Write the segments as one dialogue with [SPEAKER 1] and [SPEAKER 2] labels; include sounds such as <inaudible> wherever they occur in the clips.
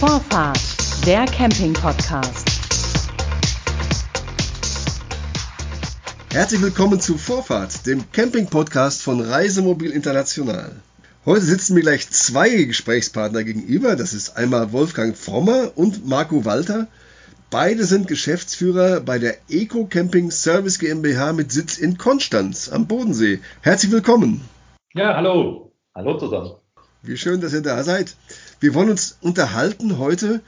[SPEAKER 1] Vorfahrt, der Camping-Podcast.
[SPEAKER 2] Herzlich willkommen zu Vorfahrt, dem Camping-Podcast von Reisemobil International. Heute sitzen mir gleich zwei Gesprächspartner gegenüber. Das ist einmal Wolfgang Frommer und Marco Walter. Beide sind Geschäftsführer bei der Eco Camping Service GmbH mit Sitz in Konstanz am Bodensee. Herzlich willkommen.
[SPEAKER 3] Ja, hallo. Hallo zusammen.
[SPEAKER 2] Wie schön, dass ihr da seid. Wir wollen uns unterhalten heute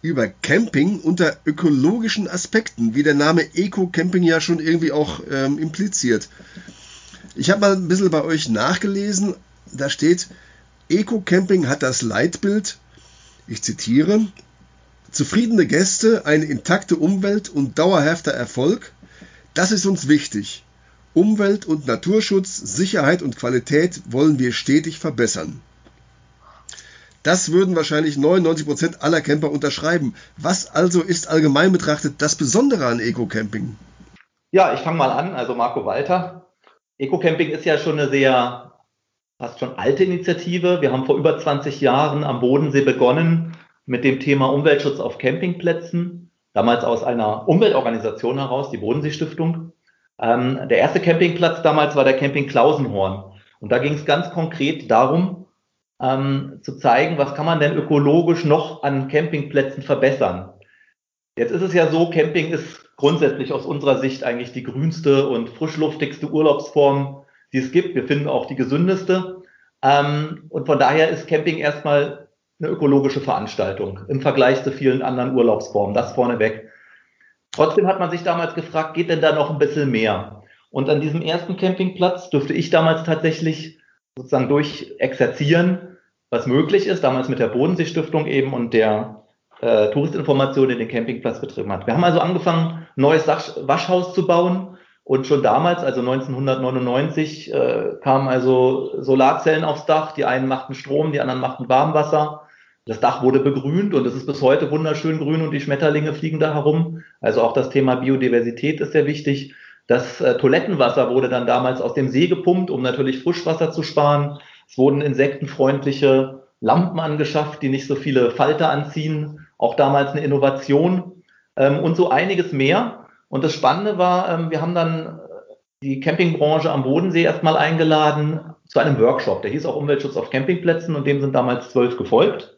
[SPEAKER 2] über Camping unter ökologischen Aspekten, wie der Name Eco-Camping ja schon irgendwie auch ähm, impliziert. Ich habe mal ein bisschen bei euch nachgelesen. Da steht, Eco-Camping hat das Leitbild, ich zitiere, zufriedene Gäste, eine intakte Umwelt und dauerhafter Erfolg. Das ist uns wichtig. Umwelt- und Naturschutz, Sicherheit und Qualität wollen wir stetig verbessern. Das würden wahrscheinlich 99 Prozent aller Camper unterschreiben. Was also ist allgemein betrachtet das Besondere an Eco-Camping?
[SPEAKER 3] Ja, ich fange mal an. Also Marco Walter. Eco-Camping ist ja schon eine sehr, fast schon alte Initiative. Wir haben vor über 20 Jahren am Bodensee begonnen mit dem Thema Umweltschutz auf Campingplätzen. Damals aus einer Umweltorganisation heraus, die Bodensee Stiftung. Ähm, der erste Campingplatz damals war der Camping Klausenhorn. Und da ging es ganz konkret darum, ähm, zu zeigen, was kann man denn ökologisch noch an Campingplätzen verbessern. Jetzt ist es ja so, Camping ist grundsätzlich aus unserer Sicht eigentlich die grünste und frischluftigste Urlaubsform, die es gibt. Wir finden auch die gesündeste. Ähm, und von daher ist Camping erstmal eine ökologische Veranstaltung im Vergleich zu vielen anderen Urlaubsformen. Das vorneweg. Trotzdem hat man sich damals gefragt, geht denn da noch ein bisschen mehr? Und an diesem ersten Campingplatz dürfte ich damals tatsächlich sozusagen durchexerzieren, was möglich ist, damals mit der Bodensee-Stiftung eben und der äh, Touristinformation in den Campingplatz betrieben hat. Wir haben also angefangen, ein neues Waschhaus zu bauen und schon damals, also 1999, äh, kamen also Solarzellen aufs Dach. Die einen machten Strom, die anderen machten Warmwasser. Das Dach wurde begrünt und es ist bis heute wunderschön grün und die Schmetterlinge fliegen da herum. Also auch das Thema Biodiversität ist sehr wichtig. Das äh, Toilettenwasser wurde dann damals aus dem See gepumpt, um natürlich Frischwasser zu sparen. Es wurden insektenfreundliche Lampen angeschafft, die nicht so viele Falter anziehen. Auch damals eine Innovation ähm, und so einiges mehr. Und das Spannende war, ähm, wir haben dann äh, die Campingbranche am Bodensee erstmal eingeladen zu einem Workshop. Der hieß auch Umweltschutz auf Campingplätzen und dem sind damals zwölf gefolgt.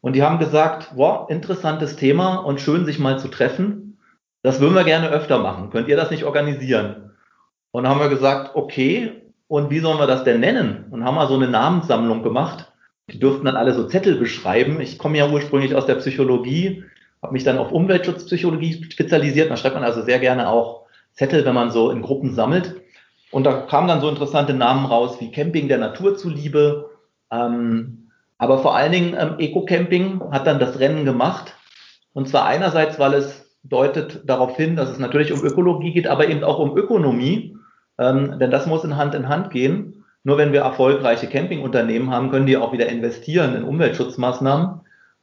[SPEAKER 3] Und die haben gesagt, wow, interessantes Thema und schön, sich mal zu treffen. Das würden wir gerne öfter machen. Könnt ihr das nicht organisieren? Und haben wir gesagt, okay, und wie sollen wir das denn nennen? Und haben wir so eine Namenssammlung gemacht. Die durften dann alle so Zettel beschreiben. Ich komme ja ursprünglich aus der Psychologie, habe mich dann auf Umweltschutzpsychologie spezialisiert. Da schreibt man also sehr gerne auch Zettel, wenn man so in Gruppen sammelt. Und da kamen dann so interessante Namen raus wie Camping der Natur zuliebe. Ähm, aber vor allen Dingen ähm, Eco-Camping hat dann das Rennen gemacht. Und zwar einerseits, weil es deutet darauf hin, dass es natürlich um Ökologie geht, aber eben auch um Ökonomie. Ähm, denn das muss in Hand in Hand gehen. Nur wenn wir erfolgreiche Campingunternehmen haben, können die auch wieder investieren in Umweltschutzmaßnahmen.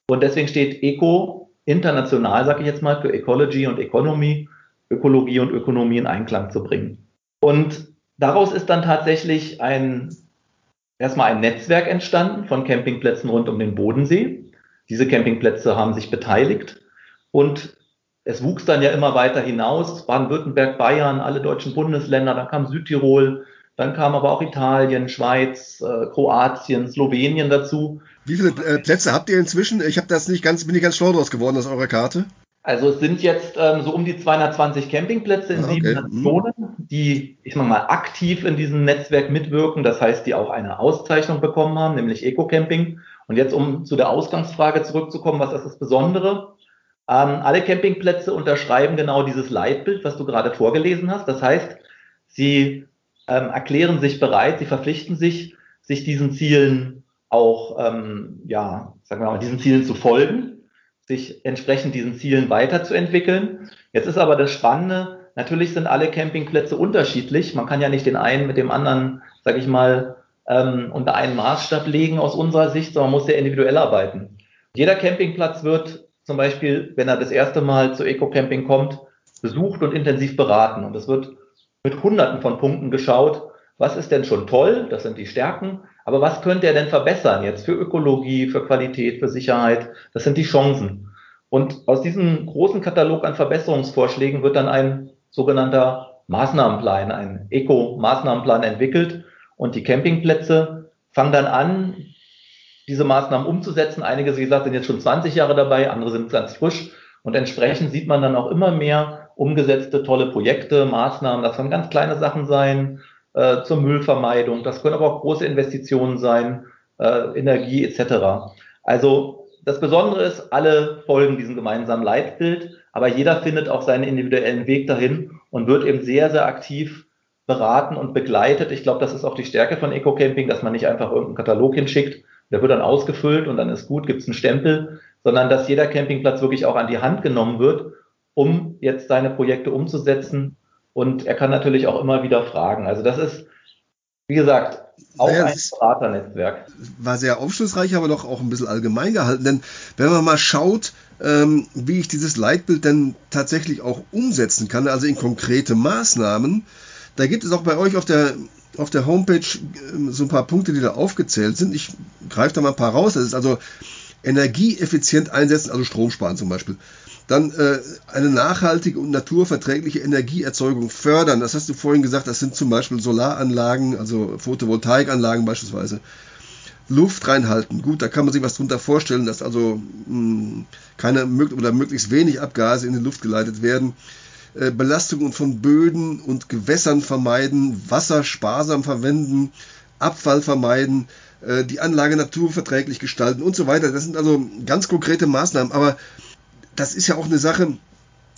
[SPEAKER 3] Und deswegen steht Eco international, sage ich jetzt mal, für Ecology und Economy, Ökologie und Ökonomie in Einklang zu bringen. Und daraus ist dann tatsächlich ein, erstmal ein Netzwerk entstanden von Campingplätzen rund um den Bodensee. Diese Campingplätze haben sich beteiligt und es wuchs dann ja immer weiter hinaus, Baden-Württemberg, Bayern, alle deutschen Bundesländer, dann kam Südtirol, dann kam aber auch Italien, Schweiz, äh, Kroatien, Slowenien dazu.
[SPEAKER 2] Wie viele äh, Plätze habt ihr inzwischen? Ich habe das nicht ganz, bin nicht ganz schlau draus geworden aus eurer Karte.
[SPEAKER 3] Also es sind jetzt ähm, so um die 220 Campingplätze in ah, okay. sieben mhm. Nationen, die, ich sag mal, aktiv in diesem Netzwerk mitwirken. Das heißt, die auch eine Auszeichnung bekommen haben, nämlich Eco-Camping. Und jetzt, um zu der Ausgangsfrage zurückzukommen, was ist das Besondere? Ähm, alle Campingplätze unterschreiben genau dieses Leitbild, was du gerade vorgelesen hast. Das heißt, sie ähm, erklären sich bereit, sie verpflichten sich, sich diesen Zielen auch, ähm, ja, sagen wir mal, diesen Zielen zu folgen, sich entsprechend diesen Zielen weiterzuentwickeln. Jetzt ist aber das Spannende, natürlich sind alle Campingplätze unterschiedlich. Man kann ja nicht den einen mit dem anderen, sage ich mal, ähm, unter einen Maßstab legen aus unserer Sicht, sondern man muss sehr individuell arbeiten. Jeder Campingplatz wird zum Beispiel, wenn er das erste Mal zu Eco-Camping kommt, besucht und intensiv beraten. Und es wird mit Hunderten von Punkten geschaut, was ist denn schon toll, das sind die Stärken, aber was könnte er denn verbessern jetzt für Ökologie, für Qualität, für Sicherheit, das sind die Chancen. Und aus diesem großen Katalog an Verbesserungsvorschlägen wird dann ein sogenannter Maßnahmenplan, ein Eco-Maßnahmenplan entwickelt und die Campingplätze fangen dann an, diese Maßnahmen umzusetzen. Einige, wie gesagt, sind jetzt schon 20 Jahre dabei, andere sind ganz frisch und entsprechend sieht man dann auch immer mehr umgesetzte tolle Projekte, Maßnahmen. Das können ganz kleine Sachen sein äh, zur Müllvermeidung, das können aber auch große Investitionen sein, äh, Energie etc. Also das Besondere ist, alle folgen diesem gemeinsamen Leitbild, aber jeder findet auch seinen individuellen Weg dahin und wird eben sehr, sehr aktiv beraten und begleitet. Ich glaube, das ist auch die Stärke von Eco-Camping, dass man nicht einfach irgendeinen Katalog hinschickt, der wird dann ausgefüllt und dann ist gut, gibt es einen Stempel, sondern dass jeder Campingplatz wirklich auch an die Hand genommen wird, um jetzt seine Projekte umzusetzen. Und er kann natürlich auch immer wieder fragen. Also das ist, wie gesagt, auch naja, ein Beraternetzwerk.
[SPEAKER 2] War sehr aufschlussreich, aber doch auch ein bisschen allgemein gehalten. Denn wenn man mal schaut, ähm, wie ich dieses Leitbild denn tatsächlich auch umsetzen kann, also in konkrete Maßnahmen, da gibt es auch bei euch auf der, auf der Homepage ähm, so ein paar Punkte, die da aufgezählt sind. Ich greife da mal ein paar raus. Das ist also energieeffizient einsetzen, also Strom sparen zum Beispiel. Dann äh, eine nachhaltige und naturverträgliche Energieerzeugung fördern. Das hast du vorhin gesagt, das sind zum Beispiel Solaranlagen, also Photovoltaikanlagen beispielsweise. Luft reinhalten. Gut, da kann man sich was drunter vorstellen, dass also mh, hm, keine oder möglichst wenig Abgase in die Luft geleitet werden. Äh, Belastungen von Böden und Gewässern vermeiden, Wasser sparsam verwenden, Abfall vermeiden, äh, die Anlage naturverträglich gestalten und so weiter. Das sind also ganz konkrete Maßnahmen. Aber das ist ja auch eine Sache,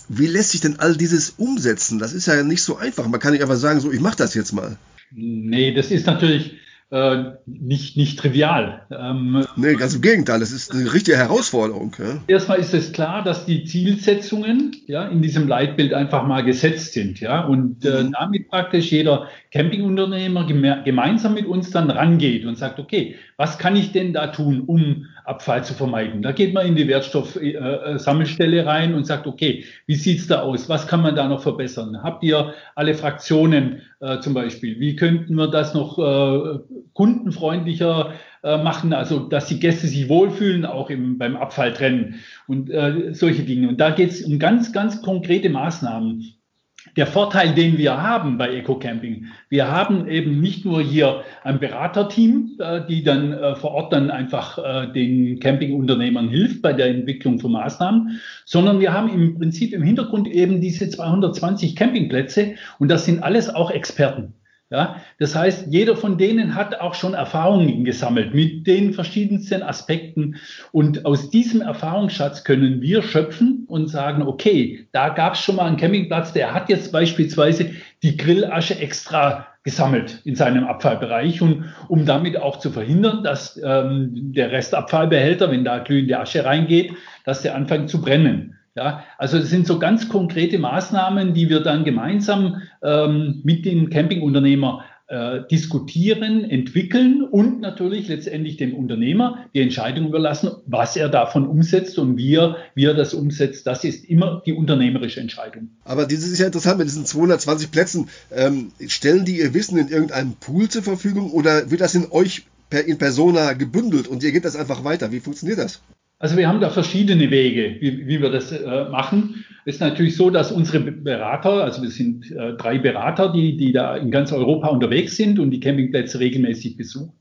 [SPEAKER 2] wie lässt sich denn all dieses umsetzen? Das ist ja nicht so einfach. Man kann nicht einfach sagen, so, ich mache das jetzt mal.
[SPEAKER 4] Nee, das ist natürlich äh, nicht, nicht trivial.
[SPEAKER 2] Ähm, nee, ganz im Gegenteil, das ist eine richtige Herausforderung. Ja.
[SPEAKER 4] Erstmal ist es klar, dass die Zielsetzungen ja, in diesem Leitbild einfach mal gesetzt sind. Ja, und äh, mhm. damit praktisch jeder Campingunternehmer gemeinsam mit uns dann rangeht und sagt, okay, was kann ich denn da tun, um Abfall zu vermeiden? Da geht man in die Wertstoffsammelstelle äh, rein und sagt, okay, wie sieht's da aus? Was kann man da noch verbessern? Habt ihr alle Fraktionen äh, zum Beispiel? Wie könnten wir das noch äh, kundenfreundlicher äh, machen, also dass die Gäste sich wohlfühlen, auch im, beim Abfalltrennen und äh, solche Dinge. Und da geht es um ganz, ganz konkrete Maßnahmen der Vorteil, den wir haben bei Eco Camping, wir haben eben nicht nur hier ein Beraterteam, äh, die dann äh, vor Ort dann einfach äh, den Campingunternehmern hilft bei der Entwicklung von Maßnahmen, sondern wir haben im Prinzip im Hintergrund eben diese 220 Campingplätze und das sind alles auch Experten. Ja, das heißt, jeder von denen hat auch schon Erfahrungen gesammelt mit den verschiedensten Aspekten. Und aus diesem Erfahrungsschatz können wir schöpfen und sagen, okay, da gab es schon mal einen Campingplatz, der hat jetzt beispielsweise die Grillasche extra gesammelt in seinem Abfallbereich und um damit auch zu verhindern, dass ähm, der Restabfallbehälter, wenn da glühende Asche reingeht, dass der anfängt zu brennen. Ja, also das sind so ganz konkrete Maßnahmen, die wir dann gemeinsam ähm, mit dem Campingunternehmer äh, diskutieren, entwickeln und natürlich letztendlich dem Unternehmer die Entscheidung überlassen, was er davon umsetzt und wie er, wie er das umsetzt. Das ist immer die unternehmerische Entscheidung.
[SPEAKER 2] Aber dieses ist ja interessant mit diesen 220 Plätzen. Ähm, stellen die ihr Wissen in irgendeinem Pool zur Verfügung oder wird das in euch per, in Persona gebündelt und ihr geht das einfach weiter? Wie funktioniert das?
[SPEAKER 4] Also wir haben da verschiedene Wege, wie, wie wir das äh, machen. Es ist natürlich so, dass unsere Berater, also wir sind äh, drei Berater, die, die da in ganz Europa unterwegs sind und die Campingplätze regelmäßig besuchen.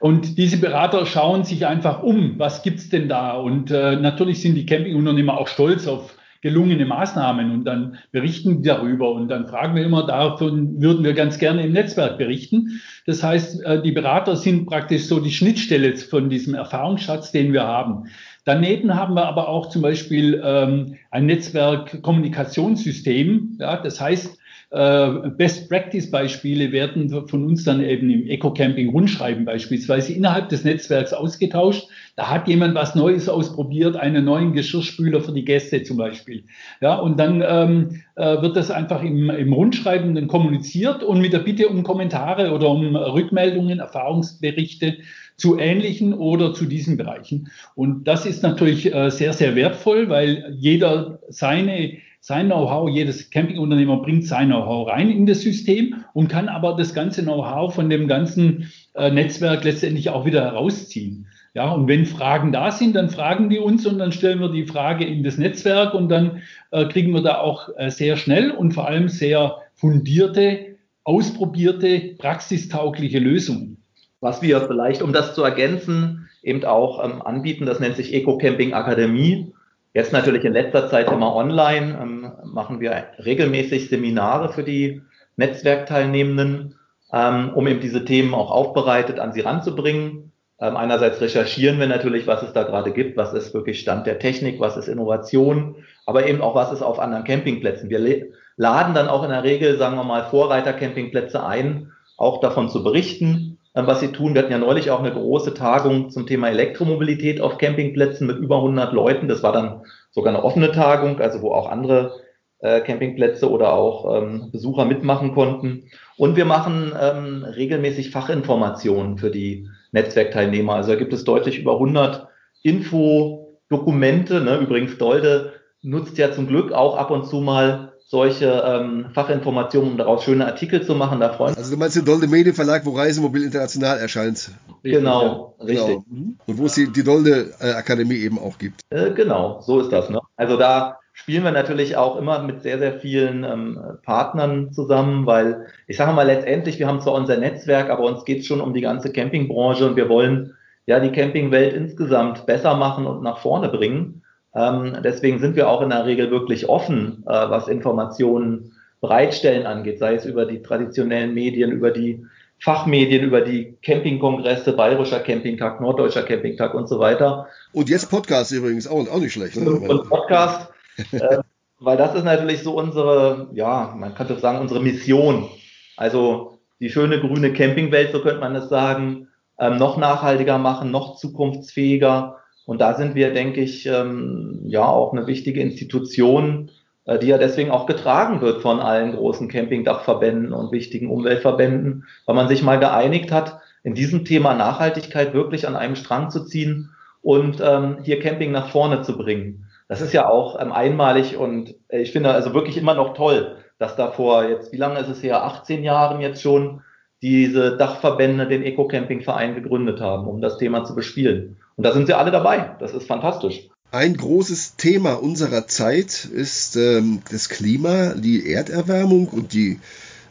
[SPEAKER 4] Und diese Berater schauen sich einfach um, was gibt's denn da? Und äh, natürlich sind die Campingunternehmer auch stolz auf gelungene Maßnahmen und dann berichten die darüber und dann fragen wir immer, davon würden wir ganz gerne im Netzwerk berichten. Das heißt, äh, die Berater sind praktisch so die Schnittstelle von diesem Erfahrungsschatz, den wir haben. Daneben haben wir aber auch zum Beispiel ähm, ein Netzwerk Kommunikationssystem. Ja, das heißt, äh, Best Practice Beispiele werden von uns dann eben im Eco-Camping Rundschreiben beispielsweise innerhalb des Netzwerks ausgetauscht. Da hat jemand was Neues ausprobiert, einen neuen Geschirrspüler für die Gäste zum Beispiel. Ja, und dann ähm, äh, wird das einfach im, im Rundschreiben dann kommuniziert und mit der Bitte um Kommentare oder um Rückmeldungen, Erfahrungsberichte zu ähnlichen oder zu diesen Bereichen. Und das ist natürlich äh, sehr, sehr wertvoll, weil jeder seine sein Know-how, jedes Campingunternehmer bringt sein Know-how rein in das System und kann aber das ganze Know-how von dem ganzen äh, Netzwerk letztendlich auch wieder herausziehen. Ja, und wenn Fragen da sind, dann fragen die uns und dann stellen wir die Frage in das Netzwerk und dann äh, kriegen wir da auch äh, sehr schnell und vor allem sehr fundierte, ausprobierte, praxistaugliche Lösungen.
[SPEAKER 3] Was wir vielleicht, um das zu ergänzen, eben auch ähm, anbieten, das nennt sich Eco Camping Akademie. Jetzt natürlich in letzter Zeit immer online, ähm, machen wir regelmäßig Seminare für die Netzwerkteilnehmenden, ähm, um eben diese Themen auch aufbereitet an sie ranzubringen. Ähm, einerseits recherchieren wir natürlich, was es da gerade gibt, was ist wirklich Stand der Technik, was ist Innovation, aber eben auch, was ist auf anderen Campingplätzen. Wir laden dann auch in der Regel, sagen wir mal, Vorreiter-Campingplätze ein, auch davon zu berichten, was sie tun. Wir hatten ja neulich auch eine große Tagung zum Thema Elektromobilität auf Campingplätzen mit über 100 Leuten. Das war dann sogar eine offene Tagung, also wo auch andere äh, Campingplätze oder auch ähm, Besucher mitmachen konnten. Und wir machen ähm, regelmäßig Fachinformationen für die Netzwerkteilnehmer. Also da gibt es deutlich über 100 Infodokumente. Ne? Übrigens, Dolde nutzt ja zum Glück auch ab und zu mal solche ähm, Fachinformationen, um daraus schöne Artikel zu machen. Da freuen
[SPEAKER 2] also du meinst den Dolde Medienverlag, wo Reisemobil international erscheint?
[SPEAKER 3] Genau, ja. richtig. Genau.
[SPEAKER 2] Und wo es die, die Dolde äh, Akademie eben auch gibt.
[SPEAKER 3] Äh, genau, so ist das. Ne? Also da spielen wir natürlich auch immer mit sehr, sehr vielen ähm, Partnern zusammen, weil ich sage mal letztendlich, wir haben zwar unser Netzwerk, aber uns geht es schon um die ganze Campingbranche und wir wollen ja die Campingwelt insgesamt besser machen und nach vorne bringen. Ähm, deswegen sind wir auch in der Regel wirklich offen, äh, was Informationen bereitstellen angeht, sei es über die traditionellen Medien, über die Fachmedien, über die Campingkongresse, Bayerischer Campingtag, Norddeutscher Campingtag und so weiter.
[SPEAKER 2] Und jetzt Podcast übrigens auch, auch nicht schlecht. Ne?
[SPEAKER 3] Und Podcast, <laughs> äh, weil das ist natürlich so unsere, ja, man könnte sagen, unsere Mission. Also die schöne grüne Campingwelt, so könnte man es sagen, ähm, noch nachhaltiger machen, noch zukunftsfähiger. Und da sind wir, denke ich, ähm, ja auch eine wichtige Institution, äh, die ja deswegen auch getragen wird von allen großen Campingdachverbänden und wichtigen Umweltverbänden, weil man sich mal geeinigt hat, in diesem Thema Nachhaltigkeit wirklich an einem Strang zu ziehen und ähm, hier Camping nach vorne zu bringen. Das ist ja auch ähm, einmalig und äh, ich finde also wirklich immer noch toll, dass da vor jetzt, wie lange ist es her, 18 Jahren jetzt schon, diese Dachverbände den Eco-Camping-Verein gegründet haben, um das Thema zu bespielen. Und da sind sie alle dabei. Das ist fantastisch.
[SPEAKER 2] Ein großes Thema unserer Zeit ist ähm, das Klima, die Erderwärmung und die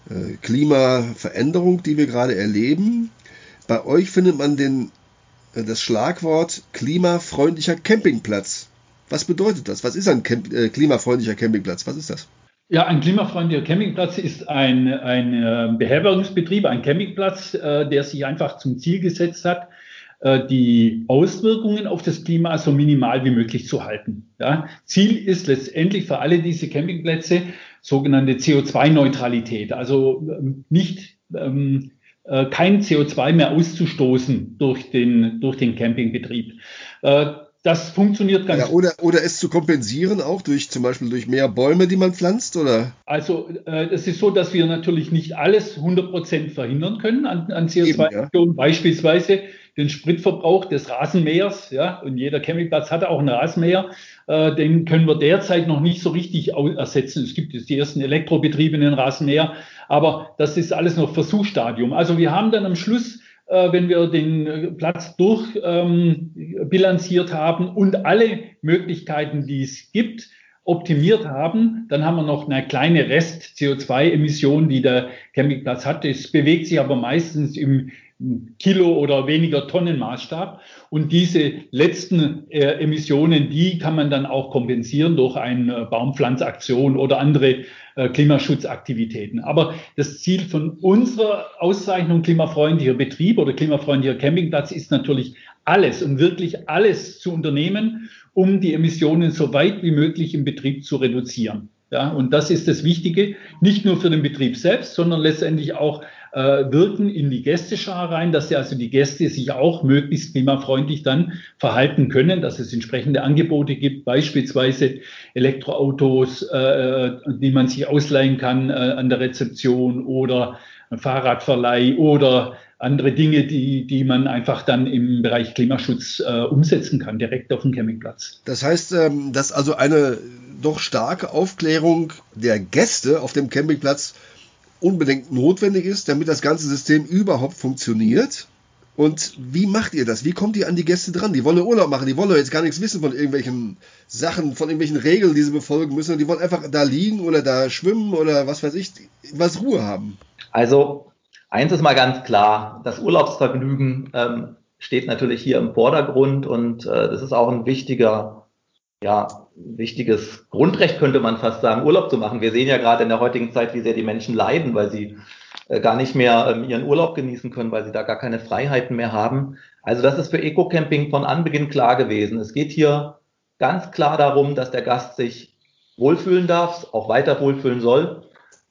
[SPEAKER 2] äh, Klimaveränderung, die wir gerade erleben. Bei euch findet man den, äh, das Schlagwort klimafreundlicher Campingplatz. Was bedeutet das? Was ist ein Camp äh, klimafreundlicher Campingplatz? Was ist das?
[SPEAKER 4] Ja, ein klimafreundlicher Campingplatz ist ein, ein äh, Beherbergungsbetrieb, ein Campingplatz, äh, der sich einfach zum Ziel gesetzt hat, die Auswirkungen auf das Klima so minimal wie möglich zu halten. Ja, Ziel ist letztendlich für alle diese Campingplätze sogenannte CO2-Neutralität, also ähm, nicht ähm, äh, kein CO2 mehr auszustoßen durch den, durch den Campingbetrieb. Äh, das funktioniert ganz
[SPEAKER 2] ja, oder, oder es zu kompensieren auch durch zum Beispiel durch mehr Bäume, die man pflanzt, oder?
[SPEAKER 4] Also äh, es ist so, dass wir natürlich nicht alles 100% verhindern können an, an CO2-Emissionen. Ja. Beispielsweise den Spritverbrauch des Rasenmähers, ja, und jeder Campingplatz hat auch einen Rasenmäher, äh, den können wir derzeit noch nicht so richtig ersetzen. Es gibt jetzt die ersten elektrobetriebenen Rasenmäher, aber das ist alles noch Versuchsstadium. Also wir haben dann am Schluss äh, wenn wir den äh, Platz durchbilanziert ähm, haben und alle Möglichkeiten, die es gibt, optimiert haben, dann haben wir noch eine kleine Rest-CO2-Emission, die der Campingplatz hat. Es bewegt sich aber meistens im Kilo oder weniger Tonnen Maßstab. Und diese letzten äh, Emissionen, die kann man dann auch kompensieren durch eine äh, Baumpflanzaktion oder andere äh, Klimaschutzaktivitäten. Aber das Ziel von unserer Auszeichnung klimafreundlicher Betrieb oder klimafreundlicher Campingplatz ist natürlich alles und wirklich alles zu unternehmen, um die Emissionen so weit wie möglich im Betrieb zu reduzieren. Ja, und das ist das Wichtige, nicht nur für den Betrieb selbst, sondern letztendlich auch äh, wirken in die Gästeschar rein, dass ja also die Gäste sich auch möglichst klimafreundlich dann verhalten können, dass es entsprechende Angebote gibt, beispielsweise Elektroautos, äh, die man sich ausleihen kann äh, an der Rezeption oder Fahrradverleih oder andere Dinge, die, die man einfach dann im Bereich Klimaschutz äh, umsetzen kann, direkt auf dem Campingplatz.
[SPEAKER 2] Das heißt, ähm, dass also eine doch starke Aufklärung der Gäste auf dem Campingplatz unbedingt notwendig ist, damit das ganze System überhaupt funktioniert. Und wie macht ihr das? Wie kommt ihr an die Gäste dran? Die wollen Urlaub machen, die wollen jetzt gar nichts wissen von irgendwelchen Sachen, von irgendwelchen Regeln, die sie befolgen müssen. Die wollen einfach da liegen oder da schwimmen oder was weiß ich, was Ruhe haben.
[SPEAKER 3] Also, eins ist mal ganz klar, das Urlaubsvergnügen ähm, steht natürlich hier im Vordergrund und äh, das ist auch ein wichtiger, ja, wichtiges Grundrecht, könnte man fast sagen, Urlaub zu machen. Wir sehen ja gerade in der heutigen Zeit, wie sehr die Menschen leiden, weil sie äh, gar nicht mehr ähm, ihren Urlaub genießen können, weil sie da gar keine Freiheiten mehr haben. Also das ist für Eco-Camping von Anbeginn klar gewesen. Es geht hier ganz klar darum, dass der Gast sich wohlfühlen darf, auch weiter wohlfühlen soll.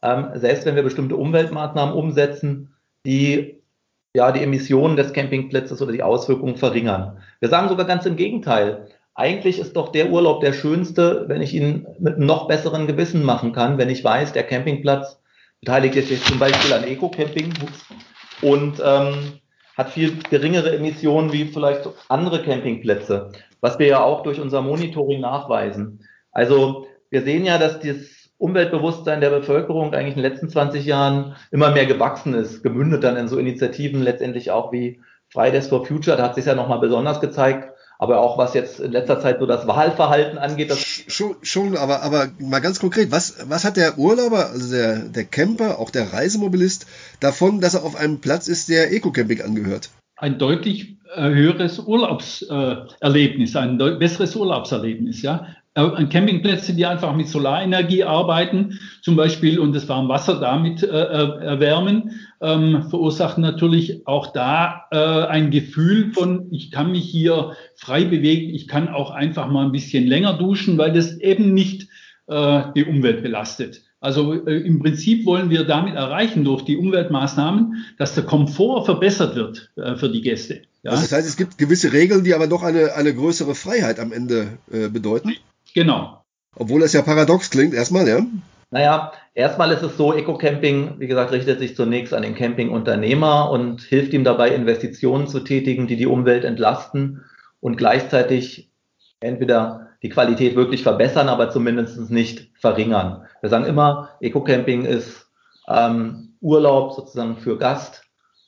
[SPEAKER 3] Ähm, selbst wenn wir bestimmte Umweltmaßnahmen umsetzen, die ja die Emissionen des Campingplatzes oder die Auswirkungen verringern. Wir sagen sogar ganz im Gegenteil. Eigentlich ist doch der Urlaub der schönste, wenn ich ihn mit einem noch besseren Gewissen machen kann, wenn ich weiß, der Campingplatz beteiligt jetzt zum Beispiel an Eco-Camping und ähm, hat viel geringere Emissionen wie vielleicht andere Campingplätze, was wir ja auch durch unser Monitoring nachweisen. Also wir sehen ja, dass das Umweltbewusstsein der Bevölkerung eigentlich in den letzten 20 Jahren immer mehr gewachsen ist, gemündet dann in so Initiativen letztendlich auch wie Fridays for Future, da hat sich ja nochmal besonders gezeigt, aber auch was jetzt in letzter Zeit so das Wahlverhalten angeht. Das
[SPEAKER 2] schon, schon, aber, aber mal ganz konkret, was, was hat der Urlauber, also der, der Camper, auch der Reisemobilist davon, dass er auf einem Platz ist, der Eco-Camping angehört?
[SPEAKER 4] Ein deutlich äh, höheres Urlaubserlebnis, äh, ein besseres Urlaubserlebnis, ja. Äh, Campingplätze, die einfach mit Solarenergie arbeiten, zum Beispiel, und das warme Wasser damit äh, äh, erwärmen, ähm, verursachen natürlich auch da äh, ein Gefühl von, ich kann mich hier frei bewegen, ich kann auch einfach mal ein bisschen länger duschen, weil das eben nicht äh, die Umwelt belastet. Also äh, im Prinzip wollen wir damit erreichen durch die Umweltmaßnahmen, dass der Komfort verbessert wird für die Gäste.
[SPEAKER 2] Ja? Also das heißt, es gibt gewisse Regeln, die aber doch eine, eine größere Freiheit am Ende bedeuten.
[SPEAKER 4] Genau.
[SPEAKER 2] Obwohl das ja paradox klingt, erstmal, ja?
[SPEAKER 3] Naja, erstmal ist es so, Eco-Camping, wie gesagt, richtet sich zunächst an den Campingunternehmer und hilft ihm dabei, Investitionen zu tätigen, die die Umwelt entlasten und gleichzeitig entweder die Qualität wirklich verbessern, aber zumindest nicht verringern. Wir sagen immer, Eco-Camping ist ähm, Urlaub sozusagen für Gast,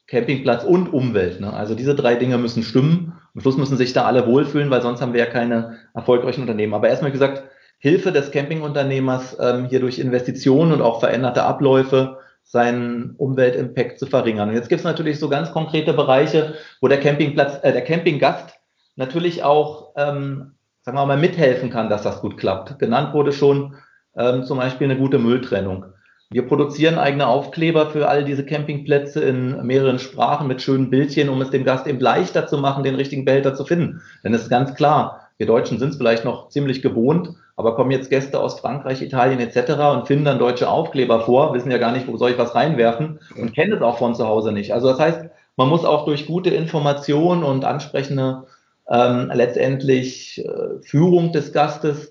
[SPEAKER 3] Campingplatz und Umwelt. Ne? Also diese drei Dinge müssen stimmen. Am Schluss müssen sich da alle wohlfühlen, weil sonst haben wir ja keine erfolgreichen Unternehmen. Aber erstmal gesagt, Hilfe des Campingunternehmers, ähm, hier durch Investitionen und auch veränderte Abläufe seinen Umweltimpact zu verringern. Und jetzt gibt es natürlich so ganz konkrete Bereiche, wo der Campingplatz, äh, der Campinggast natürlich auch, ähm, sagen wir mal, mithelfen kann, dass das gut klappt. Genannt wurde schon ähm, zum Beispiel eine gute Mülltrennung. Wir produzieren eigene Aufkleber für all diese Campingplätze in mehreren Sprachen mit schönen Bildchen, um es dem Gast eben leichter zu machen, den richtigen Behälter zu finden. Denn es ist ganz klar, wir Deutschen sind es vielleicht noch ziemlich gewohnt, aber kommen jetzt Gäste aus Frankreich, Italien etc. und finden dann deutsche Aufkleber vor, wissen ja gar nicht, wo soll ich was reinwerfen und kennen es auch von zu Hause nicht. Also das heißt, man muss auch durch gute Information und ansprechende ähm, letztendlich äh, Führung des Gastes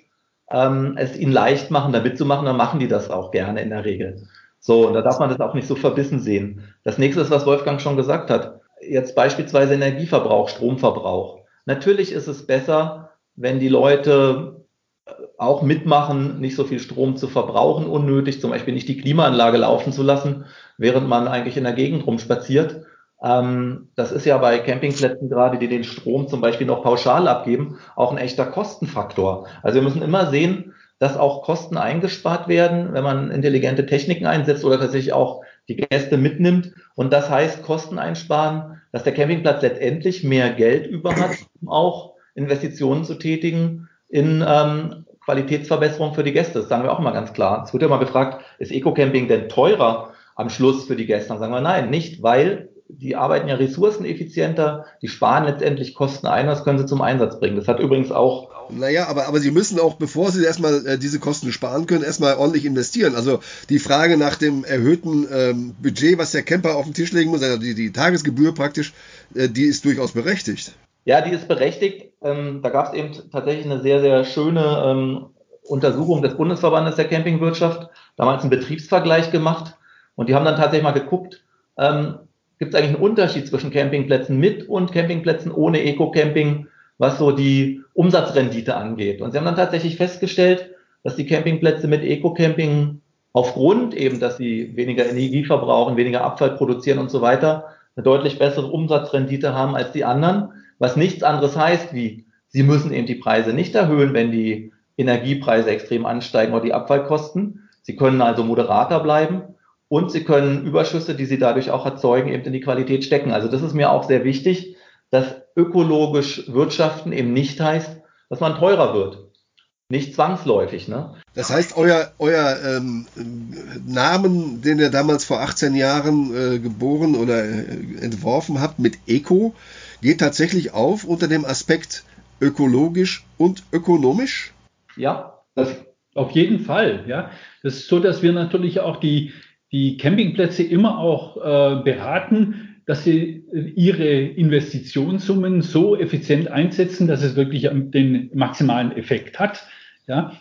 [SPEAKER 3] ähm, es ihnen leicht machen, da mitzumachen, dann machen die das auch gerne in der Regel. So, und da darf man das auch nicht so verbissen sehen. Das nächste ist, was Wolfgang schon gesagt hat. Jetzt beispielsweise Energieverbrauch, Stromverbrauch. Natürlich ist es besser, wenn die Leute äh, auch mitmachen, nicht so viel Strom zu verbrauchen, unnötig, zum Beispiel nicht die Klimaanlage laufen zu lassen, während man eigentlich in der Gegend rumspaziert, ähm, das ist ja bei Campingplätzen gerade, die den Strom zum Beispiel noch pauschal abgeben, auch ein echter Kostenfaktor. Also wir müssen immer sehen, dass auch Kosten eingespart werden, wenn man intelligente Techniken einsetzt oder tatsächlich auch die Gäste mitnimmt. Und das heißt Kosten einsparen, dass der Campingplatz letztendlich mehr Geld über hat, um auch Investitionen zu tätigen in ähm, Qualitätsverbesserung für die Gäste. Das sagen wir auch immer ganz klar. Es wird ja mal gefragt, ist Eco-Camping denn teurer am Schluss für die Gäste? Dann sagen wir nein, nicht, weil die arbeiten ja ressourceneffizienter, die sparen letztendlich Kosten ein, das können sie zum Einsatz bringen. Das hat übrigens auch.
[SPEAKER 2] Naja, aber, aber sie müssen auch, bevor sie erstmal äh, diese Kosten sparen können, erstmal ordentlich investieren. Also die Frage nach dem erhöhten ähm, Budget, was der Camper auf den Tisch legen muss, also die, die Tagesgebühr praktisch, äh, die ist durchaus berechtigt.
[SPEAKER 3] Ja, die ist berechtigt. Ähm, da gab es eben tatsächlich eine sehr, sehr schöne ähm, Untersuchung des Bundesverbandes der Campingwirtschaft, damals einen Betriebsvergleich gemacht. Und die haben dann tatsächlich mal geguckt, ähm, gibt es eigentlich einen Unterschied zwischen Campingplätzen mit und Campingplätzen ohne Eco-Camping, was so die Umsatzrendite angeht. Und sie haben dann tatsächlich festgestellt, dass die Campingplätze mit Eco-Camping aufgrund eben, dass sie weniger Energie verbrauchen, weniger Abfall produzieren und so weiter, eine deutlich bessere Umsatzrendite haben als die anderen, was nichts anderes heißt wie, sie müssen eben die Preise nicht erhöhen, wenn die Energiepreise extrem ansteigen oder die Abfallkosten. Sie können also moderater bleiben und sie können Überschüsse, die sie dadurch auch erzeugen, eben in die Qualität stecken. Also das ist mir auch sehr wichtig, dass ökologisch wirtschaften eben nicht heißt, dass man teurer wird. Nicht zwangsläufig. Ne?
[SPEAKER 2] Das heißt, euer, euer ähm, Namen, den ihr damals vor 18 Jahren äh, geboren oder äh, entworfen habt mit Eco, geht tatsächlich auf unter dem Aspekt ökologisch und ökonomisch?
[SPEAKER 4] Ja, das auf jeden Fall. Ja, das ist so, dass wir natürlich auch die, die Campingplätze immer auch äh, beraten, dass sie ihre Investitionssummen so effizient einsetzen, dass es wirklich den maximalen Effekt hat. Ja,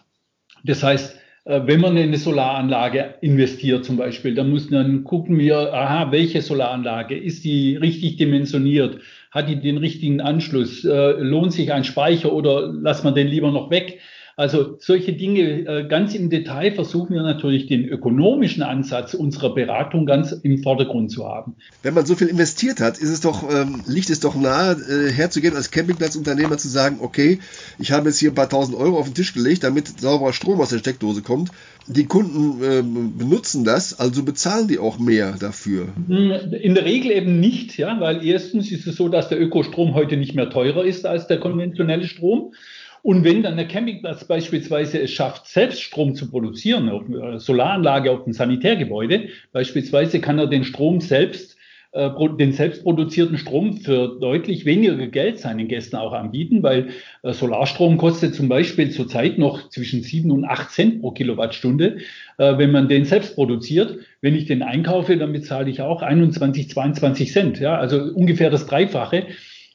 [SPEAKER 4] das heißt, äh, wenn man in eine Solaranlage investiert zum Beispiel, dann muss dann gucken wir, aha, welche Solaranlage ist die richtig dimensioniert? Hat die den richtigen Anschluss? Äh, lohnt sich ein Speicher oder lass man den lieber noch weg? Also solche Dinge äh, ganz im Detail versuchen wir natürlich den ökonomischen Ansatz unserer Beratung ganz im Vordergrund zu haben.
[SPEAKER 2] Wenn man so viel investiert hat, ist es doch, ähm, liegt es doch nahe, äh, herzugehen als Campingplatzunternehmer zu sagen, okay, ich habe jetzt hier ein paar tausend Euro auf den Tisch gelegt, damit sauberer Strom aus der Steckdose kommt. Die Kunden äh, benutzen das, also bezahlen die auch mehr dafür.
[SPEAKER 4] In der Regel eben nicht, ja, weil erstens ist es so, dass der Ökostrom heute nicht mehr teurer ist als der konventionelle Strom. Und wenn dann der Campingplatz beispielsweise es schafft, selbst Strom zu produzieren, auf einer Solaranlage auf dem Sanitärgebäude, beispielsweise kann er den Strom selbst, äh, den selbst produzierten Strom für deutlich weniger Geld seinen Gästen auch anbieten, weil äh, Solarstrom kostet zum Beispiel zurzeit noch zwischen sieben und acht Cent pro Kilowattstunde, äh, wenn man den selbst produziert. Wenn ich den einkaufe, dann bezahle ich auch 21, 22 Cent, ja, also ungefähr das Dreifache,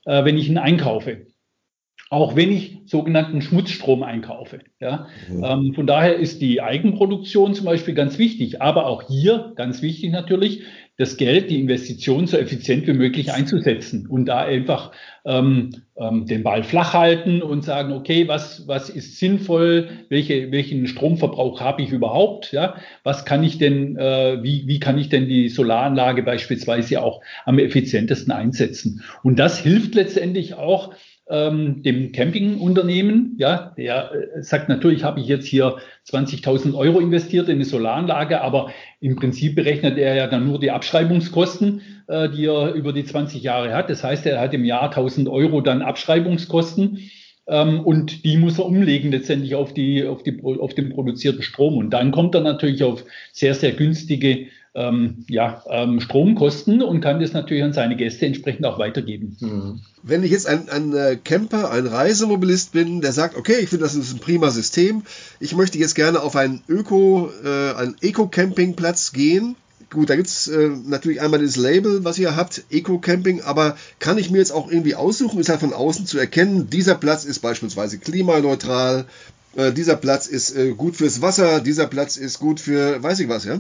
[SPEAKER 4] äh, wenn ich ihn einkaufe auch wenn ich sogenannten Schmutzstrom einkaufe. Ja? Mhm. Ähm, von daher ist die Eigenproduktion zum Beispiel ganz wichtig, aber auch hier ganz wichtig natürlich, das Geld, die Investition so effizient wie möglich einzusetzen und da einfach ähm, ähm, den Ball flach halten und sagen, okay, was, was ist sinnvoll, welche, welchen Stromverbrauch habe ich überhaupt, ja, was kann ich denn, äh, wie, wie kann ich denn die Solaranlage beispielsweise auch am effizientesten einsetzen? Und das hilft letztendlich auch, ähm, dem Campingunternehmen, ja, der äh, sagt natürlich, habe ich jetzt hier 20.000 Euro investiert in eine Solaranlage, aber im Prinzip berechnet er ja dann nur die Abschreibungskosten, äh, die er über die 20 Jahre hat. Das heißt, er hat im Jahr 1.000 Euro dann Abschreibungskosten ähm, und die muss er umlegen letztendlich auf die, auf die, auf den produzierten Strom und dann kommt er natürlich auf sehr, sehr günstige ähm, ja, ähm, Stromkosten und kann das natürlich an seine Gäste entsprechend auch weitergeben. Mhm.
[SPEAKER 2] Wenn ich jetzt ein, ein äh, Camper, ein Reisemobilist bin, der sagt, okay, ich finde das ist ein prima System, ich möchte jetzt gerne auf einen Öko, äh, einen Eco-Campingplatz gehen. Gut, da gibt es äh, natürlich einmal das Label, was ihr habt, Eco-Camping, aber kann ich mir jetzt auch irgendwie aussuchen, ist halt von außen zu erkennen, dieser Platz ist beispielsweise klimaneutral, äh, dieser Platz ist äh, gut fürs Wasser, dieser Platz ist gut für weiß ich was, ja?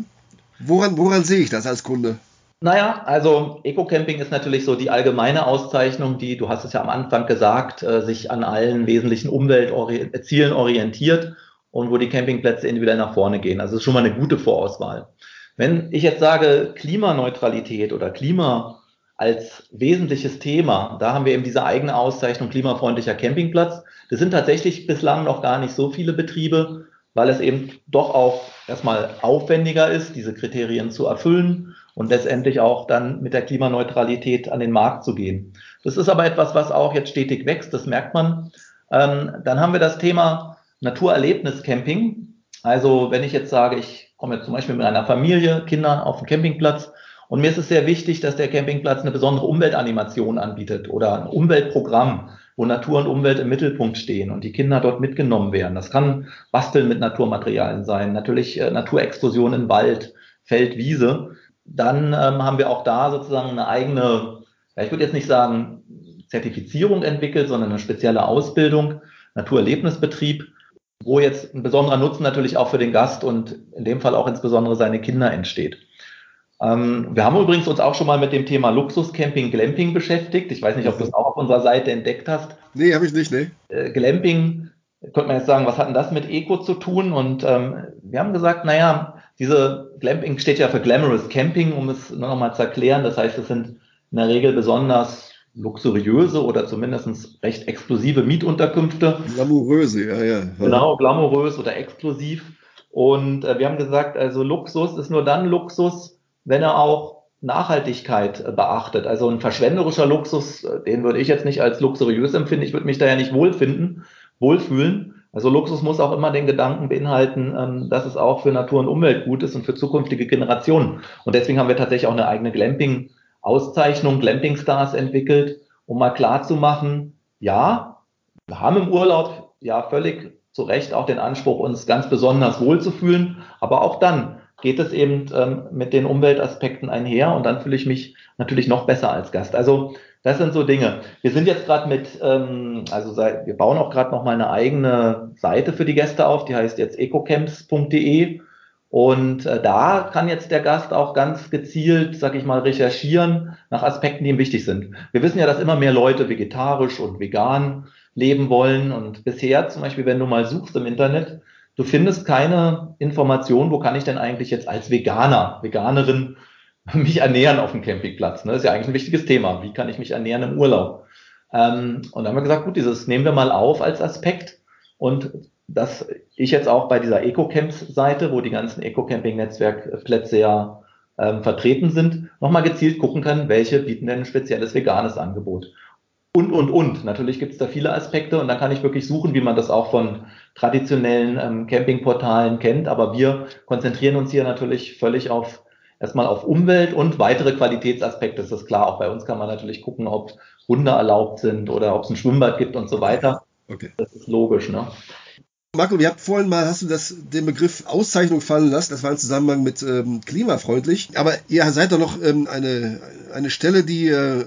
[SPEAKER 2] Woran, woran sehe ich das als Kunde?
[SPEAKER 3] Naja, also Eco-Camping ist natürlich so die allgemeine Auszeichnung, die, du hast es ja am Anfang gesagt, äh, sich an allen wesentlichen Umweltzielen orientiert und wo die Campingplätze individuell nach vorne gehen. Also das ist schon mal eine gute Vorauswahl. Wenn ich jetzt sage Klimaneutralität oder Klima als wesentliches Thema, da haben wir eben diese eigene Auszeichnung klimafreundlicher Campingplatz. Das sind tatsächlich bislang noch gar nicht so viele Betriebe weil es eben doch auch erstmal aufwendiger ist, diese Kriterien zu erfüllen und letztendlich auch dann mit der Klimaneutralität an den Markt zu gehen. Das ist aber etwas, was auch jetzt stetig wächst, das merkt man. Ähm, dann haben wir das Thema Naturerlebniscamping. Also wenn ich jetzt sage, ich komme jetzt zum Beispiel mit einer Familie, Kindern auf den Campingplatz und mir ist es sehr wichtig, dass der Campingplatz eine besondere Umweltanimation anbietet oder ein Umweltprogramm wo Natur und Umwelt im Mittelpunkt stehen und die Kinder dort mitgenommen werden. Das kann Basteln mit Naturmaterialien sein, natürlich äh, Naturexplosion in Wald, Feld, Wiese. Dann ähm, haben wir auch da sozusagen eine eigene, ja, ich würde jetzt nicht sagen Zertifizierung entwickelt, sondern eine spezielle Ausbildung, Naturerlebnisbetrieb, wo jetzt ein besonderer Nutzen natürlich auch für den Gast und in dem Fall auch insbesondere seine Kinder entsteht. Ähm, wir haben übrigens uns auch schon mal mit dem Thema Luxuscamping, Glamping beschäftigt. Ich weiß nicht, ob du es auch auf unserer Seite entdeckt hast.
[SPEAKER 2] Nee, habe ich nicht, nee.
[SPEAKER 3] Äh, Glamping könnte man jetzt sagen, was hat denn das mit Eco zu tun? Und ähm, wir haben gesagt, naja, diese Glamping steht ja für Glamorous Camping, um es nur nochmal zu erklären. Das heißt, es sind in der Regel besonders luxuriöse oder zumindest recht exklusive Mietunterkünfte.
[SPEAKER 2] Glamouröse, ja, ja.
[SPEAKER 3] Genau, glamourös oder exklusiv. Und äh, wir haben gesagt, also Luxus ist nur dann Luxus, wenn er auch Nachhaltigkeit äh, beachtet. Also ein verschwenderischer Luxus, äh, den würde ich jetzt nicht als luxuriös empfinden. Ich würde mich da ja nicht wohlfinden, wohlfühlen. Also Luxus muss auch immer den Gedanken beinhalten, ähm, dass es auch für Natur und Umwelt gut ist und für zukünftige Generationen. Und deswegen haben wir tatsächlich auch eine eigene Glamping-Auszeichnung, Glamping Stars entwickelt, um mal klar zu machen, ja, wir haben im Urlaub ja völlig zu Recht auch den Anspruch, uns ganz besonders wohlzufühlen, aber auch dann geht es eben ähm, mit den Umweltaspekten einher und dann fühle ich mich natürlich noch besser als Gast. Also das sind so Dinge. Wir sind jetzt gerade mit, ähm, also wir bauen auch gerade noch mal eine eigene Seite für die Gäste auf, die heißt jetzt ecocamps.de und äh, da kann jetzt der Gast auch ganz gezielt, sag ich mal, recherchieren nach Aspekten, die ihm wichtig sind. Wir wissen ja, dass immer mehr Leute vegetarisch und vegan leben wollen und bisher zum Beispiel, wenn du mal suchst im Internet, du findest keine Information, wo kann ich denn eigentlich jetzt als Veganer, Veganerin <laughs> mich ernähren auf dem Campingplatz. Ne? Das ist ja eigentlich ein wichtiges Thema. Wie kann ich mich ernähren im Urlaub? Ähm, und dann haben wir gesagt, gut, dieses nehmen wir mal auf als Aspekt und dass ich jetzt auch bei dieser Eco-Camps-Seite, wo die ganzen Eco-Camping-Netzwerkplätze ja ähm, vertreten sind, nochmal gezielt gucken kann, welche bieten denn ein spezielles veganes Angebot. Und, und, und. Natürlich gibt es da viele Aspekte und dann kann ich wirklich suchen, wie man das auch von traditionellen ähm, Campingportalen kennt. Aber wir konzentrieren uns hier natürlich völlig auf erstmal auf Umwelt und weitere Qualitätsaspekte. Das ist klar. Auch bei uns kann man natürlich gucken, ob Hunde erlaubt sind oder ob es ein Schwimmbad gibt und so weiter. Okay. Das ist logisch, ne?
[SPEAKER 2] Marco, ihr habt vorhin mal, hast du das, den Begriff Auszeichnung fallen lassen, das war im Zusammenhang mit ähm, klimafreundlich, aber ihr seid doch noch ähm, eine, eine Stelle, die äh,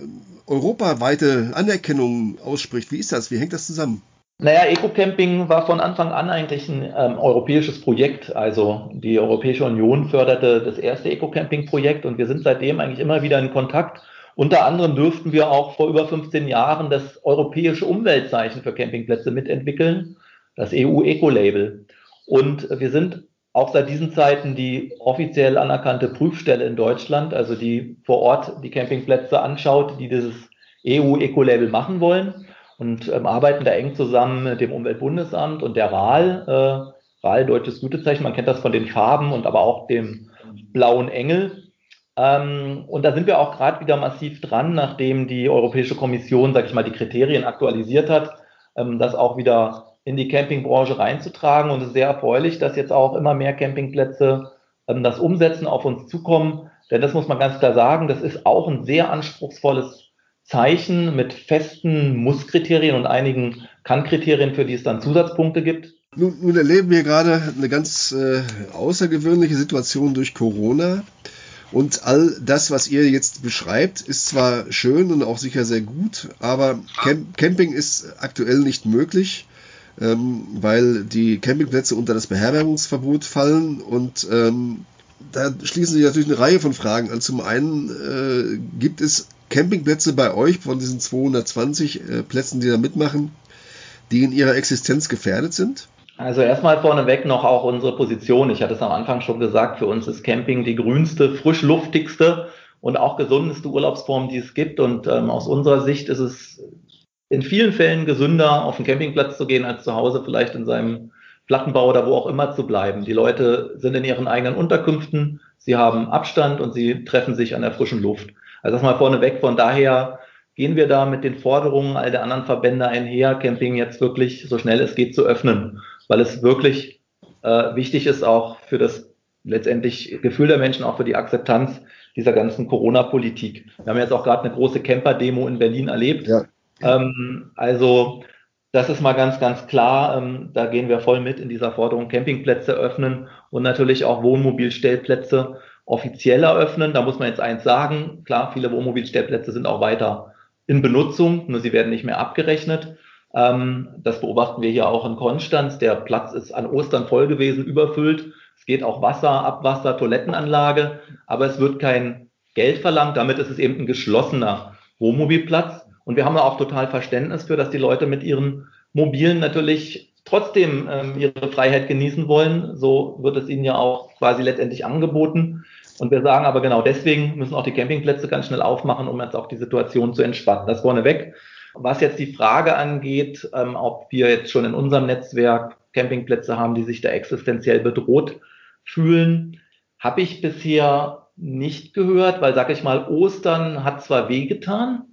[SPEAKER 2] europaweite Anerkennung ausspricht. Wie ist das? Wie hängt das zusammen?
[SPEAKER 3] Naja, Eco-Camping war von Anfang an eigentlich ein ähm, europäisches Projekt. Also die Europäische Union förderte das erste Eco-Camping-Projekt und wir sind seitdem eigentlich immer wieder in Kontakt. Unter anderem dürften wir auch vor über 15 Jahren das europäische Umweltzeichen für Campingplätze mitentwickeln, das EU-Eco-Label. Und wir sind auch seit diesen Zeiten die offiziell anerkannte Prüfstelle in Deutschland, also die vor Ort die Campingplätze anschaut, die dieses EU-Eco-Label machen wollen und ähm, arbeiten da eng zusammen mit dem Umweltbundesamt und der RAL, äh, RAL deutsches Gütezeichen, man kennt das von den Farben und aber auch dem blauen Engel. Ähm, und da sind wir auch gerade wieder massiv dran, nachdem die Europäische Kommission, sag ich mal, die Kriterien aktualisiert hat, ähm, das auch wieder in die Campingbranche reinzutragen. Und es ist sehr erfreulich, dass jetzt auch immer mehr Campingplätze ähm, das umsetzen, auf uns zukommen. Denn das muss man ganz klar sagen, das ist auch ein sehr anspruchsvolles Zeichen mit festen Muss-Kriterien und einigen Kann-Kriterien, für die es dann Zusatzpunkte gibt.
[SPEAKER 2] Nun, nun erleben wir gerade eine ganz äh, außergewöhnliche Situation durch Corona. Und all das, was ihr jetzt beschreibt, ist zwar schön und auch sicher sehr gut, aber Camp Camping ist aktuell nicht möglich, ähm, weil die Campingplätze unter das Beherbergungsverbot fallen und ähm, da schließen sich natürlich eine Reihe von Fragen an. Zum einen äh, gibt es Campingplätze bei euch von diesen 220 äh, Plätzen, die da mitmachen, die in ihrer Existenz gefährdet sind?
[SPEAKER 3] Also erstmal vorneweg noch auch unsere Position. Ich hatte es am Anfang schon gesagt, für uns ist Camping die grünste, frischluftigste und auch gesundeste Urlaubsform, die es gibt. Und ähm, aus unserer Sicht ist es in vielen Fällen gesünder, auf den Campingplatz zu gehen, als zu Hause vielleicht in seinem Plattenbau oder wo auch immer zu bleiben. Die Leute sind in ihren eigenen Unterkünften, sie haben Abstand und sie treffen sich an der frischen Luft. Also das mal vorneweg. Von daher gehen wir da mit den Forderungen all der anderen Verbände einher, Camping jetzt wirklich so schnell es geht zu öffnen, weil es wirklich äh, wichtig ist auch für das letztendlich Gefühl der Menschen, auch für die Akzeptanz dieser ganzen Corona-Politik. Wir haben jetzt auch gerade eine große Camper-Demo in Berlin erlebt. Ja. Ähm, also das ist mal ganz, ganz klar. Ähm, da gehen wir voll mit in dieser Forderung, Campingplätze öffnen und natürlich auch Wohnmobilstellplätze offiziell eröffnen. Da muss man jetzt eins sagen. Klar, viele Wohnmobilstellplätze sind auch weiter in Benutzung, nur sie werden nicht mehr abgerechnet. Ähm, das beobachten wir hier auch in Konstanz. Der Platz ist an Ostern voll gewesen, überfüllt. Es geht auch Wasser, Abwasser, Toilettenanlage, aber es wird kein Geld verlangt. Damit ist es eben ein geschlossener Wohnmobilplatz. Und wir haben da auch total Verständnis für, dass die Leute mit ihren Mobilen natürlich trotzdem ähm, ihre Freiheit genießen wollen. So wird es ihnen ja auch quasi letztendlich angeboten. Und wir sagen aber genau deswegen müssen auch die Campingplätze ganz schnell aufmachen, um jetzt auch die Situation zu entspannen. Das vorneweg. Was jetzt die Frage angeht, ähm, ob wir jetzt schon in unserem Netzwerk Campingplätze haben, die sich da existenziell bedroht fühlen, habe ich bisher nicht gehört, weil, sag ich mal, Ostern hat zwar wehgetan,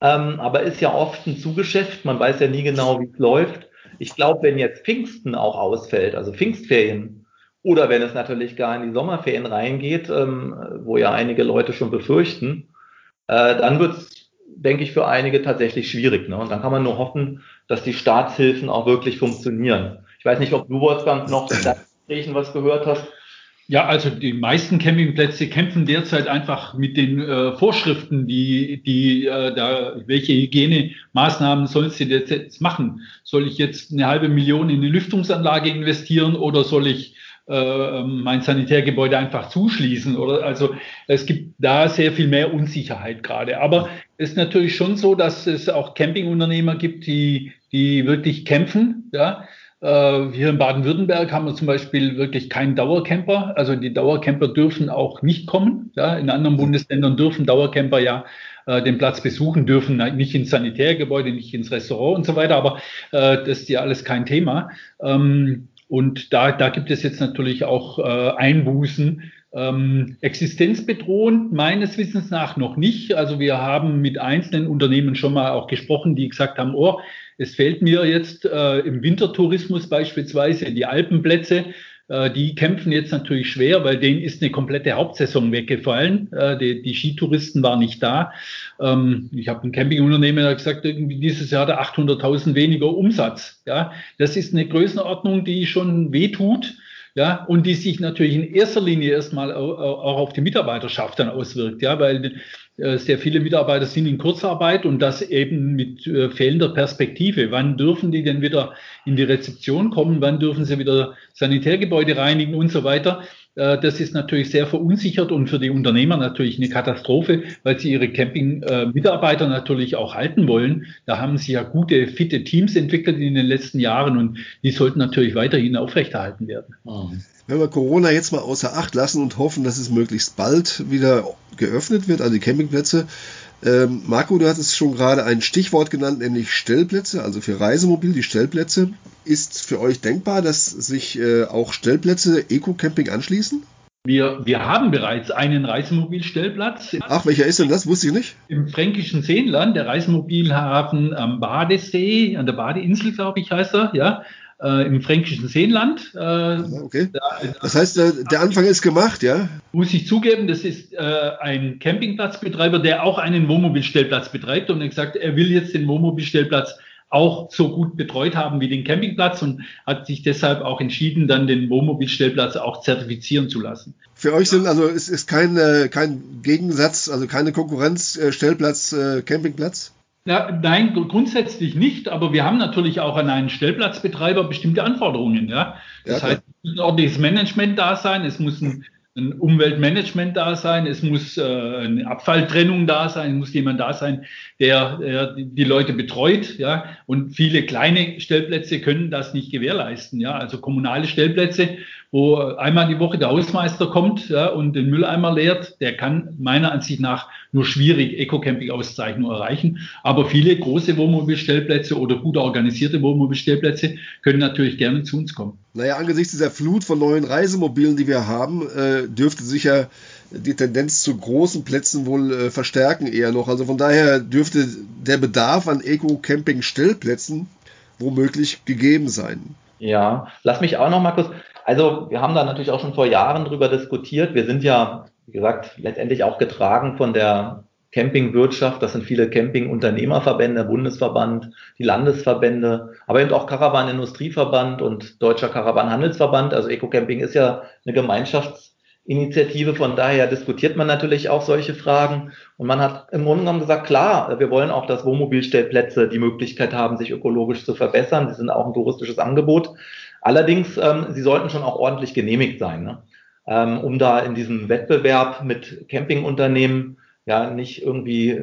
[SPEAKER 3] ähm, aber ist ja oft ein Zugeschäft. Man weiß ja nie genau, wie es läuft. Ich glaube, wenn jetzt Pfingsten auch ausfällt, also Pfingstferien, oder wenn es natürlich gar in die Sommerferien reingeht, ähm, wo ja einige Leute schon befürchten, äh, dann wird es, denke ich, für einige tatsächlich schwierig. Ne? Und dann kann man nur hoffen, dass die Staatshilfen auch wirklich funktionieren. Ich weiß nicht, ob du, Wolfgang, noch in Gesprächen was gehört hast.
[SPEAKER 4] Ja, also die meisten Campingplätze kämpfen derzeit einfach mit den äh, Vorschriften, die, die äh, da, welche Hygienemaßnahmen sollen sie jetzt machen? Soll ich jetzt eine halbe Million in eine Lüftungsanlage investieren oder soll ich äh, mein Sanitärgebäude einfach zuschließen? Oder also es gibt da sehr viel mehr Unsicherheit gerade. Aber es ist natürlich schon so, dass es auch Campingunternehmer gibt, die, die wirklich kämpfen, ja hier in Baden-Württemberg haben wir zum Beispiel wirklich keinen Dauercamper. Also die Dauercamper dürfen auch nicht kommen. Ja, in anderen Bundesländern dürfen Dauercamper ja äh, den Platz besuchen, dürfen nicht ins Sanitärgebäude, nicht ins Restaurant und so weiter. Aber äh, das ist ja alles kein Thema. Ähm, und da, da gibt es jetzt natürlich auch äh, Einbußen. Ähm, existenzbedrohend meines Wissens nach noch nicht. Also wir haben mit einzelnen Unternehmen schon mal auch gesprochen, die gesagt haben, oh, es fehlt mir jetzt äh, im Wintertourismus beispielsweise die Alpenplätze. Äh, die kämpfen jetzt natürlich schwer, weil denen ist eine komplette Hauptsaison weggefallen. Äh, die, die, Skitouristen waren nicht da. Ähm, ich habe ein Campingunternehmen der gesagt, irgendwie dieses Jahr hat er 800.000 weniger Umsatz. Ja, das ist eine Größenordnung, die schon wehtut ja, und die sich natürlich in erster Linie erstmal auch auf die Mitarbeiterschaft dann auswirkt, ja, weil äh, sehr viele Mitarbeiter sind in Kurzarbeit und das eben mit äh, fehlender Perspektive. Wann dürfen die denn wieder in die Rezeption kommen? Wann dürfen sie wieder Sanitärgebäude reinigen und so weiter? Äh, das ist natürlich sehr verunsichert und für die Unternehmer natürlich eine Katastrophe, weil sie ihre Camping-Mitarbeiter natürlich auch halten wollen. Da haben sie ja gute, fitte Teams entwickelt in den letzten Jahren und die sollten natürlich weiterhin aufrechterhalten werden.
[SPEAKER 2] Mhm. Wenn wir Corona jetzt mal außer Acht lassen und hoffen, dass es möglichst bald wieder geöffnet wird, also die Campingplätze. Ähm, Marco, du hattest schon gerade ein Stichwort genannt, nämlich Stellplätze, also für Reisemobil, die Stellplätze. Ist für euch denkbar, dass sich äh, auch Stellplätze Eco-Camping anschließen?
[SPEAKER 4] Wir, wir haben bereits einen Reisemobilstellplatz.
[SPEAKER 2] Ach, welcher ist denn das? Wusste ich nicht.
[SPEAKER 4] Im fränkischen Seenland, der Reisemobilhafen am Badesee, an der Badeinsel, glaube ich, heißt er, ja äh, im fränkischen Seenland. Äh,
[SPEAKER 2] okay. das heißt, der, der, Anfang ist gemacht, ja?
[SPEAKER 4] Muss ich zugeben, das ist äh, ein Campingplatzbetreiber, der auch einen Wohnmobilstellplatz betreibt und er gesagt, er will jetzt den Wohnmobilstellplatz auch so gut betreut haben wie den Campingplatz und hat sich deshalb auch entschieden, dann den Wohnmobilstellplatz auch zertifizieren zu lassen.
[SPEAKER 2] Für euch sind also es ist kein, äh, kein Gegensatz, also keine Konkurrenz Stellplatz, äh, Campingplatz?
[SPEAKER 4] Ja, nein, grundsätzlich nicht, aber wir haben natürlich auch an einen Stellplatzbetreiber bestimmte Anforderungen. Ja? Das ja, heißt, es muss ein ordentliches Management da sein, es muss ein, ein Umweltmanagement da sein, es muss äh, eine Abfalltrennung da sein, es muss jemand da sein, der, der die Leute betreut. Ja? Und viele kleine Stellplätze können das nicht gewährleisten. Ja? Also kommunale Stellplätze wo einmal die Woche der Hausmeister kommt ja, und den Mülleimer leert, der kann meiner Ansicht nach nur schwierig Eco-Camping-Auszeichnung erreichen. Aber viele große Wohnmobilstellplätze oder gut organisierte Wohnmobilstellplätze können natürlich gerne zu uns kommen.
[SPEAKER 2] Naja, angesichts dieser Flut von neuen Reisemobilen, die wir haben, äh, dürfte sich ja die Tendenz zu großen Plätzen wohl äh, verstärken eher noch. Also von daher dürfte der Bedarf an Eco-Camping-Stellplätzen womöglich gegeben sein.
[SPEAKER 3] Ja, lass mich auch noch mal kurz, also wir haben da natürlich auch schon vor Jahren drüber diskutiert. Wir sind ja, wie gesagt, letztendlich auch getragen von der Campingwirtschaft. Das sind viele Campingunternehmerverbände, Bundesverband, die Landesverbände, aber eben auch Caravan-Industrieverband und Deutscher Caravan-Handelsverband. Also Eco-Camping ist ja eine Gemeinschaftsinitiative. Von daher diskutiert man natürlich auch solche Fragen. Und man hat im Grunde genommen gesagt, klar, wir wollen auch, dass Wohnmobilstellplätze die Möglichkeit haben, sich ökologisch zu verbessern. Sie sind auch ein touristisches Angebot. Allerdings, ähm, sie sollten schon auch ordentlich genehmigt sein, ne? ähm, um da in diesem Wettbewerb mit Campingunternehmen ja nicht irgendwie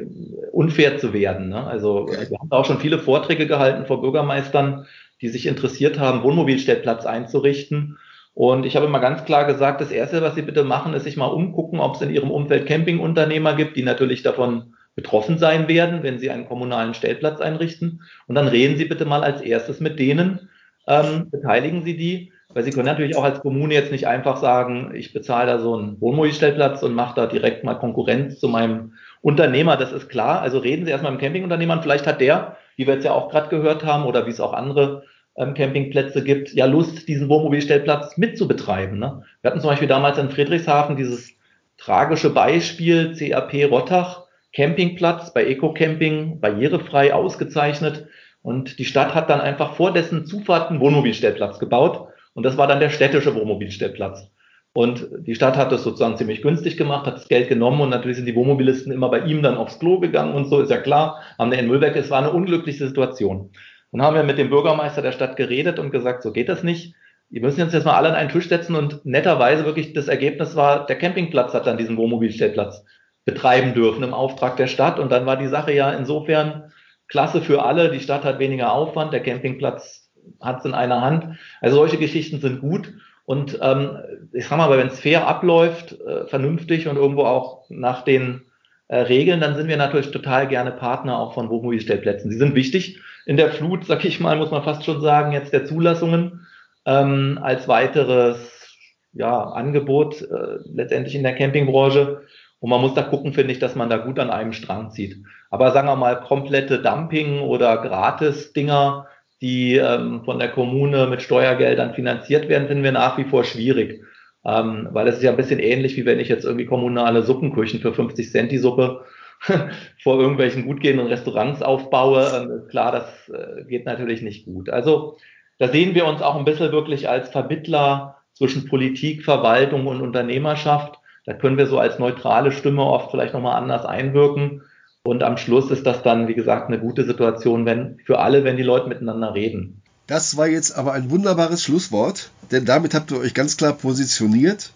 [SPEAKER 3] unfair zu werden. Ne? Also wir haben auch schon viele Vorträge gehalten vor Bürgermeistern, die sich interessiert haben, Wohnmobilstellplatz einzurichten. Und ich habe immer ganz klar gesagt, das Erste, was Sie bitte machen, ist sich mal umgucken, ob es in Ihrem Umfeld Campingunternehmer gibt, die natürlich davon betroffen sein werden, wenn Sie einen kommunalen Stellplatz einrichten. Und dann reden Sie bitte mal als erstes mit denen, ähm, beteiligen Sie die, weil Sie können natürlich auch als Kommune jetzt nicht einfach sagen, ich bezahle da so einen Wohnmobilstellplatz und mache da direkt mal Konkurrenz zu meinem Unternehmer, das ist klar. Also reden Sie erstmal mit dem Campingunternehmer vielleicht hat der, wie wir jetzt ja auch gerade gehört haben, oder wie es auch andere ähm, Campingplätze gibt, ja Lust, diesen Wohnmobilstellplatz mitzubetreiben. Ne? Wir hatten zum Beispiel damals in Friedrichshafen dieses tragische Beispiel CAP Rottach, Campingplatz bei Eco-Camping, barrierefrei ausgezeichnet. Und die Stadt hat dann einfach vor dessen Zufahrt einen Wohnmobilstellplatz gebaut. Und das war dann der städtische Wohnmobilstellplatz. Und die Stadt hat das sozusagen ziemlich günstig gemacht, hat das Geld genommen und natürlich sind die Wohnmobilisten immer bei ihm dann aufs Klo gegangen und so, ist ja klar, haben der in Müllberg, es war eine unglückliche Situation. Dann haben wir mit dem Bürgermeister der Stadt geredet und gesagt, so geht das nicht. Wir müssen uns jetzt mal alle an einen Tisch setzen und netterweise wirklich das Ergebnis war, der Campingplatz hat dann diesen Wohnmobilstellplatz betreiben dürfen im Auftrag der Stadt. Und dann war die Sache ja insofern klasse für alle. Die Stadt hat weniger Aufwand, der Campingplatz hat es in einer Hand. Also solche Geschichten sind gut. Und ähm, ich sag mal, wenn es fair abläuft, äh, vernünftig und irgendwo auch nach den äh, Regeln, dann sind wir natürlich total gerne Partner auch von Wohnmobilstellplätzen. Sie sind wichtig in der Flut, sag ich mal, muss man fast schon sagen, jetzt der Zulassungen ähm, als weiteres ja, Angebot äh, letztendlich in der Campingbranche. Und man muss da gucken, finde ich, dass man da gut an einem Strang zieht. Aber sagen wir mal, komplette Dumping oder Gratis-Dinger, die ähm, von der Kommune mit Steuergeldern finanziert werden, finden wir nach wie vor schwierig. Ähm, weil es ist ja ein bisschen ähnlich, wie wenn ich jetzt irgendwie kommunale Suppenküchen für 50 Cent die Suppe <laughs> vor irgendwelchen gut gehenden Restaurants aufbaue. Ähm, klar, das äh, geht natürlich nicht gut. Also da sehen wir uns auch ein bisschen wirklich als Vermittler zwischen Politik, Verwaltung und Unternehmerschaft. Da können wir so als neutrale Stimme oft vielleicht nochmal anders einwirken. Und am Schluss ist das dann, wie gesagt, eine gute Situation wenn, für alle, wenn die Leute miteinander reden.
[SPEAKER 2] Das war jetzt aber ein wunderbares Schlusswort, denn damit habt ihr euch ganz klar positioniert.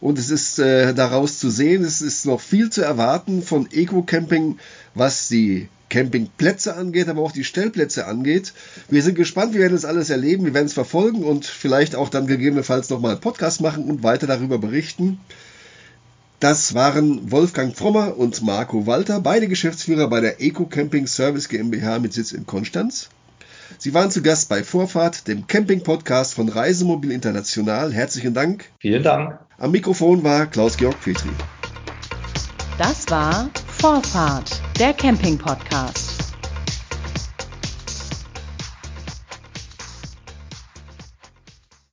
[SPEAKER 2] Und es ist äh, daraus zu sehen, es ist noch viel zu erwarten von Eco-Camping, was die Campingplätze angeht, aber auch die Stellplätze angeht. Wir sind gespannt, wir werden das alles erleben, wir werden es verfolgen und vielleicht auch dann gegebenenfalls nochmal einen Podcast machen und weiter darüber berichten. Das waren Wolfgang Frommer und Marco Walter, beide Geschäftsführer bei der Eco Camping Service GmbH mit Sitz in Konstanz. Sie waren zu Gast bei Vorfahrt, dem Camping-Podcast von Reisemobil International. Herzlichen Dank.
[SPEAKER 3] Vielen Dank.
[SPEAKER 2] Am Mikrofon war Klaus-Georg Petri.
[SPEAKER 1] Das war Vorfahrt, der Camping-Podcast.